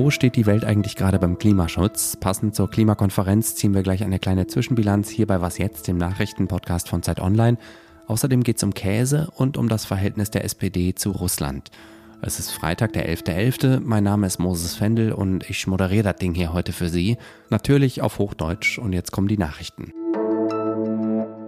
Wo steht die Welt eigentlich gerade beim Klimaschutz? Passend zur Klimakonferenz ziehen wir gleich eine kleine Zwischenbilanz hier bei Was jetzt, dem Nachrichtenpodcast von Zeit Online. Außerdem geht es um Käse und um das Verhältnis der SPD zu Russland. Es ist Freitag, der 11.11. .11. Mein Name ist Moses Fendel und ich moderiere das Ding hier heute für Sie. Natürlich auf Hochdeutsch und jetzt kommen die Nachrichten.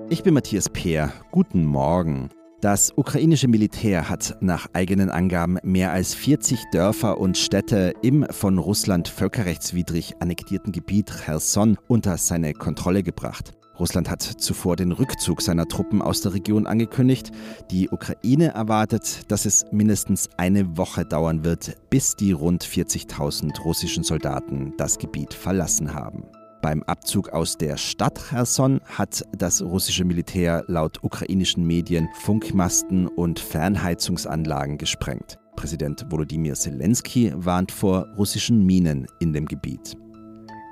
Ich bin Matthias Peer. Guten Morgen. Das ukrainische Militär hat nach eigenen Angaben mehr als 40 Dörfer und Städte im von Russland völkerrechtswidrig annektierten Gebiet Cherson unter seine Kontrolle gebracht. Russland hat zuvor den Rückzug seiner Truppen aus der Region angekündigt. Die Ukraine erwartet, dass es mindestens eine Woche dauern wird, bis die rund 40.000 russischen Soldaten das Gebiet verlassen haben. Beim Abzug aus der Stadt Cherson hat das russische Militär laut ukrainischen Medien Funkmasten und Fernheizungsanlagen gesprengt. Präsident Volodymyr Zelensky warnt vor russischen Minen in dem Gebiet.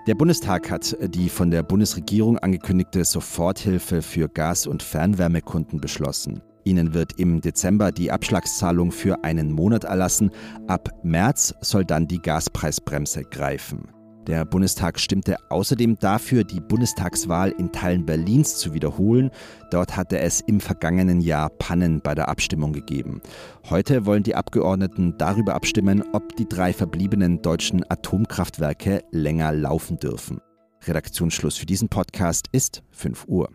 Der Bundestag hat die von der Bundesregierung angekündigte Soforthilfe für Gas- und Fernwärmekunden beschlossen. Ihnen wird im Dezember die Abschlagszahlung für einen Monat erlassen. Ab März soll dann die Gaspreisbremse greifen. Der Bundestag stimmte außerdem dafür, die Bundestagswahl in Teilen Berlins zu wiederholen. Dort hatte es im vergangenen Jahr Pannen bei der Abstimmung gegeben. Heute wollen die Abgeordneten darüber abstimmen, ob die drei verbliebenen deutschen Atomkraftwerke länger laufen dürfen. Redaktionsschluss für diesen Podcast ist 5 Uhr.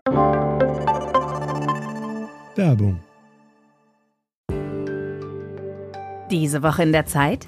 Werbung. Diese Woche in der Zeit?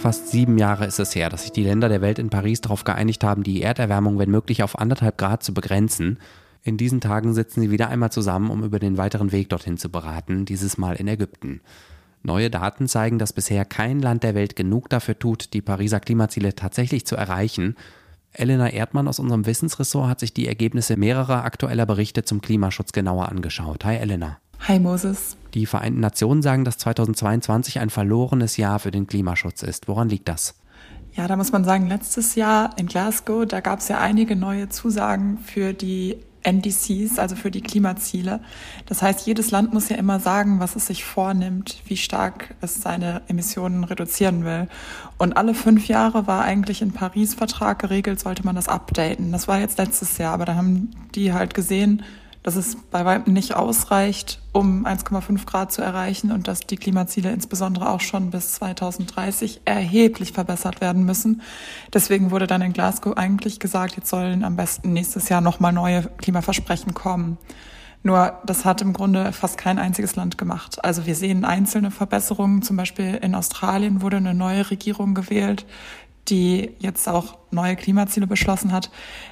Fast sieben Jahre ist es her, dass sich die Länder der Welt in Paris darauf geeinigt haben, die Erderwärmung, wenn möglich, auf anderthalb Grad zu begrenzen. In diesen Tagen sitzen sie wieder einmal zusammen, um über den weiteren Weg dorthin zu beraten, dieses Mal in Ägypten. Neue Daten zeigen, dass bisher kein Land der Welt genug dafür tut, die Pariser Klimaziele tatsächlich zu erreichen. Elena Erdmann aus unserem Wissensressort hat sich die Ergebnisse mehrerer aktueller Berichte zum Klimaschutz genauer angeschaut. Hi Elena. Hi Moses. Die Vereinten Nationen sagen, dass 2022 ein verlorenes Jahr für den Klimaschutz ist. Woran liegt das? Ja, da muss man sagen, letztes Jahr in Glasgow, da gab es ja einige neue Zusagen für die NDCs, also für die Klimaziele. Das heißt, jedes Land muss ja immer sagen, was es sich vornimmt, wie stark es seine Emissionen reduzieren will. Und alle fünf Jahre war eigentlich in Paris-Vertrag geregelt, sollte man das updaten. Das war jetzt letztes Jahr, aber da haben die halt gesehen, dass es bei weitem nicht ausreicht, um 1,5 Grad zu erreichen und dass die Klimaziele insbesondere auch schon bis 2030 erheblich verbessert werden müssen. Deswegen wurde dann in Glasgow eigentlich gesagt, jetzt sollen am besten nächstes Jahr nochmal neue Klimaversprechen kommen. Nur das hat im Grunde fast kein einziges Land gemacht. Also wir sehen einzelne Verbesserungen. Zum Beispiel in Australien wurde eine neue Regierung gewählt, die jetzt auch neue Klimaziele beschlossen hat.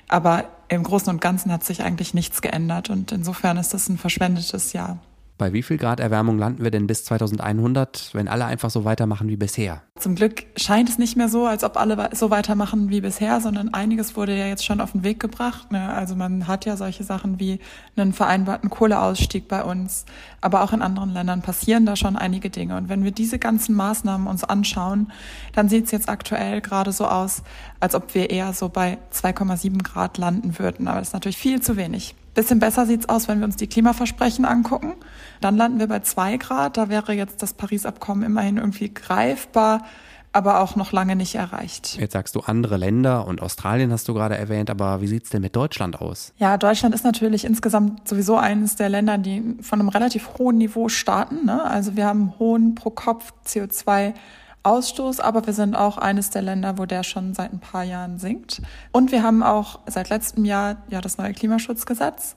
Aber im Großen und Ganzen hat sich eigentlich nichts geändert und insofern ist das ein verschwendetes Jahr. Bei wie viel Grad Erwärmung landen wir denn bis 2100, wenn alle einfach so weitermachen wie bisher? Zum Glück scheint es nicht mehr so, als ob alle so weitermachen wie bisher, sondern einiges wurde ja jetzt schon auf den Weg gebracht. Ne? Also man hat ja solche Sachen wie einen vereinbarten Kohleausstieg bei uns, aber auch in anderen Ländern passieren da schon einige Dinge. Und wenn wir diese ganzen Maßnahmen uns anschauen, dann sieht es jetzt aktuell gerade so aus, als ob wir eher so bei 2,7 Grad landen würden. Aber das ist natürlich viel zu wenig. Bisschen besser sieht's aus, wenn wir uns die Klimaversprechen angucken. Dann landen wir bei zwei Grad. Da wäre jetzt das Paris-Abkommen immerhin irgendwie greifbar, aber auch noch lange nicht erreicht. Jetzt sagst du andere Länder und Australien hast du gerade erwähnt, aber wie sieht's denn mit Deutschland aus? Ja, Deutschland ist natürlich insgesamt sowieso eines der Länder, die von einem relativ hohen Niveau starten. Ne? Also wir haben hohen pro Kopf CO2 Ausstoß, aber wir sind auch eines der Länder, wo der schon seit ein paar Jahren sinkt. Und wir haben auch seit letztem Jahr ja das neue Klimaschutzgesetz.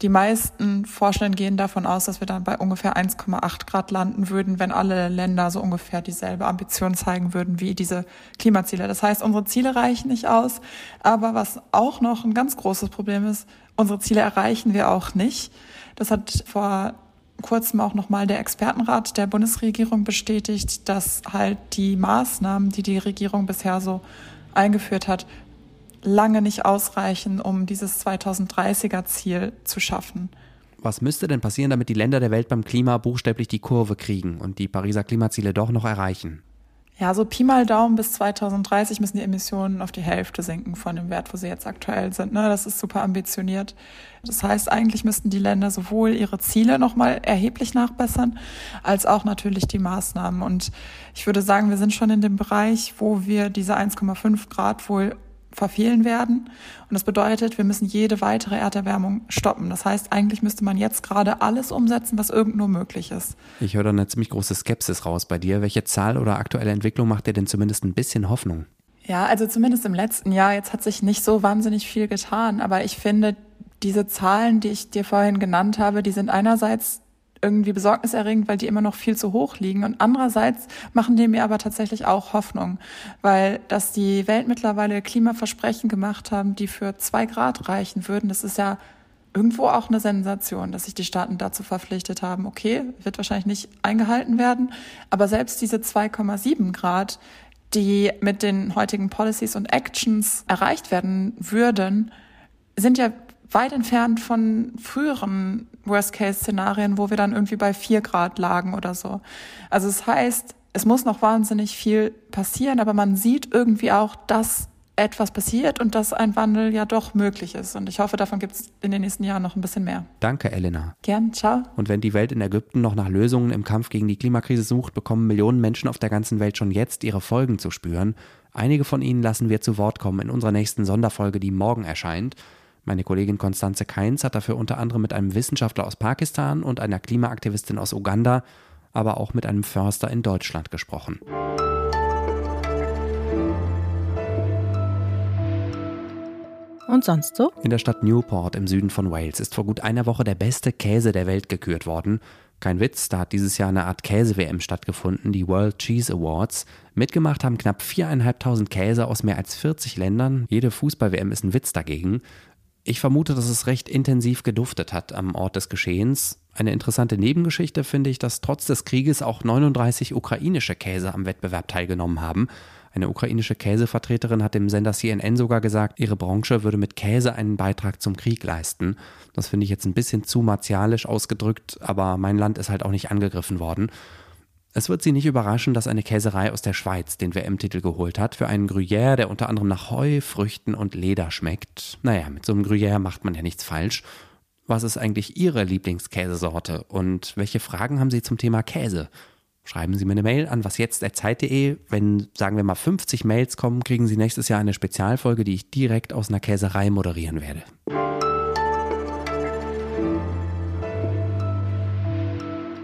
Die meisten Forschenden gehen davon aus, dass wir dann bei ungefähr 1,8 Grad landen würden, wenn alle Länder so ungefähr dieselbe Ambition zeigen würden wie diese Klimaziele. Das heißt, unsere Ziele reichen nicht aus. Aber was auch noch ein ganz großes Problem ist, unsere Ziele erreichen wir auch nicht. Das hat vor kurzem auch nochmal der Expertenrat der Bundesregierung bestätigt, dass halt die Maßnahmen, die die Regierung bisher so eingeführt hat, lange nicht ausreichen, um dieses 2030er Ziel zu schaffen. Was müsste denn passieren, damit die Länder der Welt beim Klima buchstäblich die Kurve kriegen und die Pariser Klimaziele doch noch erreichen? Ja, so Pi mal Daumen bis 2030 müssen die Emissionen auf die Hälfte sinken von dem Wert, wo sie jetzt aktuell sind. Ne? Das ist super ambitioniert. Das heißt, eigentlich müssten die Länder sowohl ihre Ziele nochmal erheblich nachbessern, als auch natürlich die Maßnahmen. Und ich würde sagen, wir sind schon in dem Bereich, wo wir diese 1,5 Grad wohl verfehlen werden. Und das bedeutet, wir müssen jede weitere Erderwärmung stoppen. Das heißt, eigentlich müsste man jetzt gerade alles umsetzen, was irgend nur möglich ist. Ich höre da eine ziemlich große Skepsis raus bei dir. Welche Zahl oder aktuelle Entwicklung macht dir denn zumindest ein bisschen Hoffnung? Ja, also zumindest im letzten Jahr. Jetzt hat sich nicht so wahnsinnig viel getan. Aber ich finde, diese Zahlen, die ich dir vorhin genannt habe, die sind einerseits irgendwie besorgniserregend, weil die immer noch viel zu hoch liegen. Und andererseits machen die mir aber tatsächlich auch Hoffnung, weil dass die Welt mittlerweile Klimaversprechen gemacht haben, die für zwei Grad reichen würden, das ist ja irgendwo auch eine Sensation, dass sich die Staaten dazu verpflichtet haben. Okay, wird wahrscheinlich nicht eingehalten werden, aber selbst diese 2,7 Grad, die mit den heutigen Policies und Actions erreicht werden würden, sind ja weit entfernt von früheren Worst-Case-Szenarien, wo wir dann irgendwie bei vier Grad lagen oder so. Also es das heißt, es muss noch wahnsinnig viel passieren, aber man sieht irgendwie auch, dass etwas passiert und dass ein Wandel ja doch möglich ist. Und ich hoffe, davon gibt es in den nächsten Jahren noch ein bisschen mehr. Danke, Elena. Gern, ciao. Und wenn die Welt in Ägypten noch nach Lösungen im Kampf gegen die Klimakrise sucht, bekommen Millionen Menschen auf der ganzen Welt schon jetzt ihre Folgen zu spüren. Einige von ihnen lassen wir zu Wort kommen in unserer nächsten Sonderfolge, die morgen erscheint. Meine Kollegin Konstanze Keins hat dafür unter anderem mit einem Wissenschaftler aus Pakistan und einer Klimaaktivistin aus Uganda, aber auch mit einem Förster in Deutschland gesprochen. Und sonst so? In der Stadt Newport im Süden von Wales ist vor gut einer Woche der beste Käse der Welt gekürt worden. Kein Witz, da hat dieses Jahr eine Art Käse-WM stattgefunden, die World Cheese Awards. Mitgemacht haben knapp viereinhalbtausend Käse aus mehr als 40 Ländern. Jede Fußball-WM ist ein Witz dagegen. Ich vermute, dass es recht intensiv geduftet hat am Ort des Geschehens. Eine interessante Nebengeschichte finde ich, dass trotz des Krieges auch 39 ukrainische Käse am Wettbewerb teilgenommen haben. Eine ukrainische Käsevertreterin hat dem Sender CNN sogar gesagt, ihre Branche würde mit Käse einen Beitrag zum Krieg leisten. Das finde ich jetzt ein bisschen zu martialisch ausgedrückt, aber mein Land ist halt auch nicht angegriffen worden. Es wird Sie nicht überraschen, dass eine Käserei aus der Schweiz den WM-Titel geholt hat für einen Gruyère, der unter anderem nach Heu, Früchten und Leder schmeckt. Naja, mit so einem Gruyère macht man ja nichts falsch. Was ist eigentlich Ihre Lieblingskäsesorte und welche Fragen haben Sie zum Thema Käse? Schreiben Sie mir eine Mail an wasjetzt.zeit.de. Wenn, sagen wir mal, 50 Mails kommen, kriegen Sie nächstes Jahr eine Spezialfolge, die ich direkt aus einer Käserei moderieren werde.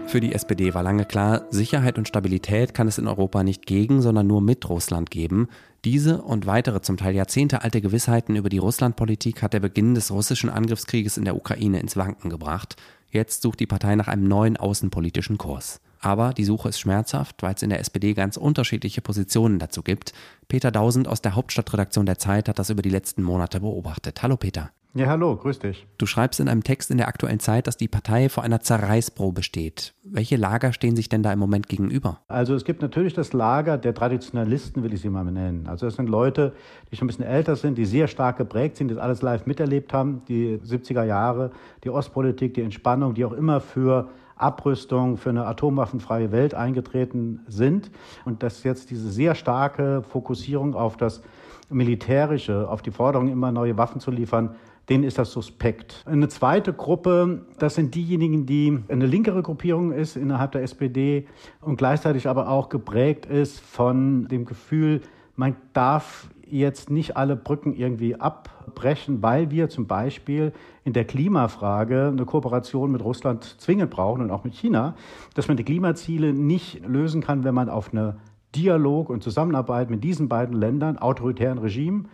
Für die SPD war lange klar, Sicherheit und Stabilität kann es in Europa nicht gegen, sondern nur mit Russland geben. Diese und weitere zum Teil jahrzehntealte Gewissheiten über die Russlandpolitik hat der Beginn des russischen Angriffskrieges in der Ukraine ins Wanken gebracht. Jetzt sucht die Partei nach einem neuen außenpolitischen Kurs. Aber die Suche ist schmerzhaft, weil es in der SPD ganz unterschiedliche Positionen dazu gibt. Peter Dausend aus der Hauptstadtredaktion der Zeit hat das über die letzten Monate beobachtet. Hallo Peter. Ja, hallo, grüß dich. Du schreibst in einem Text in der aktuellen Zeit, dass die Partei vor einer Zerreißprobe steht. Welche Lager stehen sich denn da im Moment gegenüber? Also es gibt natürlich das Lager der Traditionalisten, will ich sie mal nennen. Also das sind Leute, die schon ein bisschen älter sind, die sehr stark geprägt sind, die das alles live miterlebt haben, die 70er Jahre, die Ostpolitik, die Entspannung, die auch immer für Abrüstung, für eine atomwaffenfreie Welt eingetreten sind. Und dass jetzt diese sehr starke Fokussierung auf das Militärische, auf die Forderung, immer neue Waffen zu liefern, denen ist das suspekt. Eine zweite Gruppe, das sind diejenigen, die eine linkere Gruppierung ist innerhalb der SPD und gleichzeitig aber auch geprägt ist von dem Gefühl, man darf jetzt nicht alle Brücken irgendwie abbrechen, weil wir zum Beispiel in der Klimafrage eine Kooperation mit Russland zwingend brauchen und auch mit China, dass man die Klimaziele nicht lösen kann, wenn man auf eine Dialog und Zusammenarbeit mit diesen beiden Ländern, autoritären Regimen,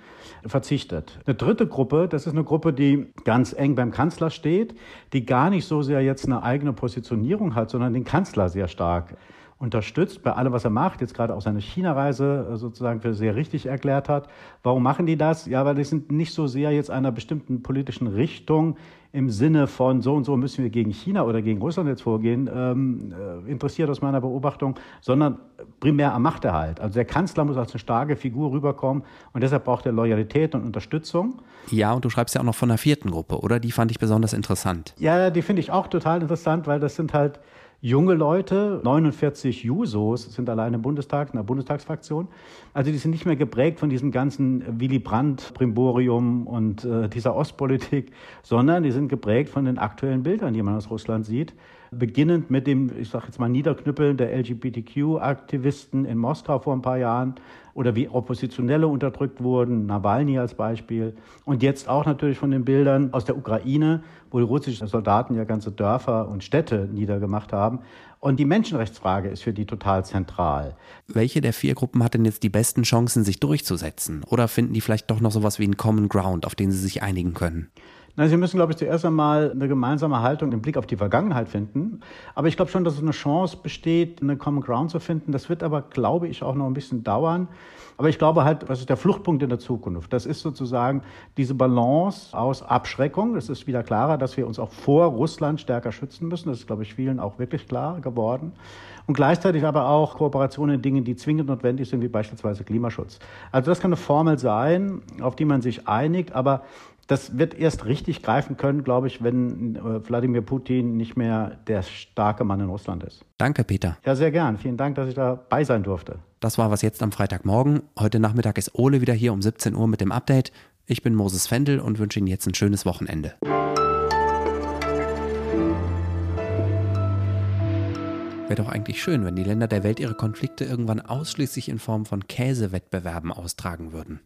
verzichtet. Eine dritte Gruppe, das ist eine Gruppe, die ganz eng beim Kanzler steht, die gar nicht so sehr jetzt eine eigene Positionierung hat, sondern den Kanzler sehr stark unterstützt bei allem, was er macht, jetzt gerade auch seine China-Reise äh, sozusagen für sehr richtig erklärt hat. Warum machen die das? Ja, weil die sind nicht so sehr jetzt einer bestimmten politischen Richtung im Sinne von so und so müssen wir gegen China oder gegen Russland jetzt vorgehen, ähm, äh, interessiert aus meiner Beobachtung, sondern primär am Machterhalt. Also der Kanzler muss als eine starke Figur rüberkommen und deshalb braucht er Loyalität und Unterstützung. Ja, und du schreibst ja auch noch von der vierten Gruppe, oder? Die fand ich besonders interessant. Ja, die finde ich auch total interessant, weil das sind halt junge Leute, 49 Jusos sind allein im Bundestag, in der Bundestagsfraktion. Also die sind nicht mehr geprägt von diesem ganzen Willy Brandt-Primborium und äh, dieser Ostpolitik, sondern die sind geprägt von den aktuellen Bildern, die man aus Russland sieht. Beginnend mit dem, ich sage jetzt mal, Niederknüppeln der LGBTQ-Aktivisten in Moskau vor ein paar Jahren oder wie Oppositionelle unterdrückt wurden, Nawalny als Beispiel. Und jetzt auch natürlich von den Bildern aus der Ukraine, wo die russischen Soldaten ja ganze Dörfer und Städte niedergemacht haben. Und die Menschenrechtsfrage ist für die total zentral. Welche der vier Gruppen hat denn jetzt die besten Chancen, sich durchzusetzen? Oder finden die vielleicht doch noch sowas wie einen Common Ground, auf den sie sich einigen können? Na, Sie müssen, glaube ich, zuerst einmal eine gemeinsame Haltung im Blick auf die Vergangenheit finden. Aber ich glaube schon, dass es eine Chance besteht, eine Common Ground zu finden. Das wird aber, glaube ich, auch noch ein bisschen dauern. Aber ich glaube halt, was ist der Fluchtpunkt in der Zukunft? Das ist sozusagen diese Balance aus Abschreckung. Es ist wieder klarer, dass wir uns auch vor Russland stärker schützen müssen. Das ist, glaube ich, vielen auch wirklich klar geworden. Und gleichzeitig aber auch Kooperation in Dingen, die zwingend notwendig sind, wie beispielsweise Klimaschutz. Also das kann eine Formel sein, auf die man sich einigt. Aber das wird erst richtig greifen können, glaube ich, wenn äh, Wladimir Putin nicht mehr der starke Mann in Russland ist. Danke, Peter. Ja, sehr gern. Vielen Dank, dass ich dabei sein durfte. Das war was jetzt am Freitagmorgen. Heute Nachmittag ist Ole wieder hier um 17 Uhr mit dem Update. Ich bin Moses Fendel und wünsche Ihnen jetzt ein schönes Wochenende. Wäre doch eigentlich schön, wenn die Länder der Welt ihre Konflikte irgendwann ausschließlich in Form von Käsewettbewerben austragen würden.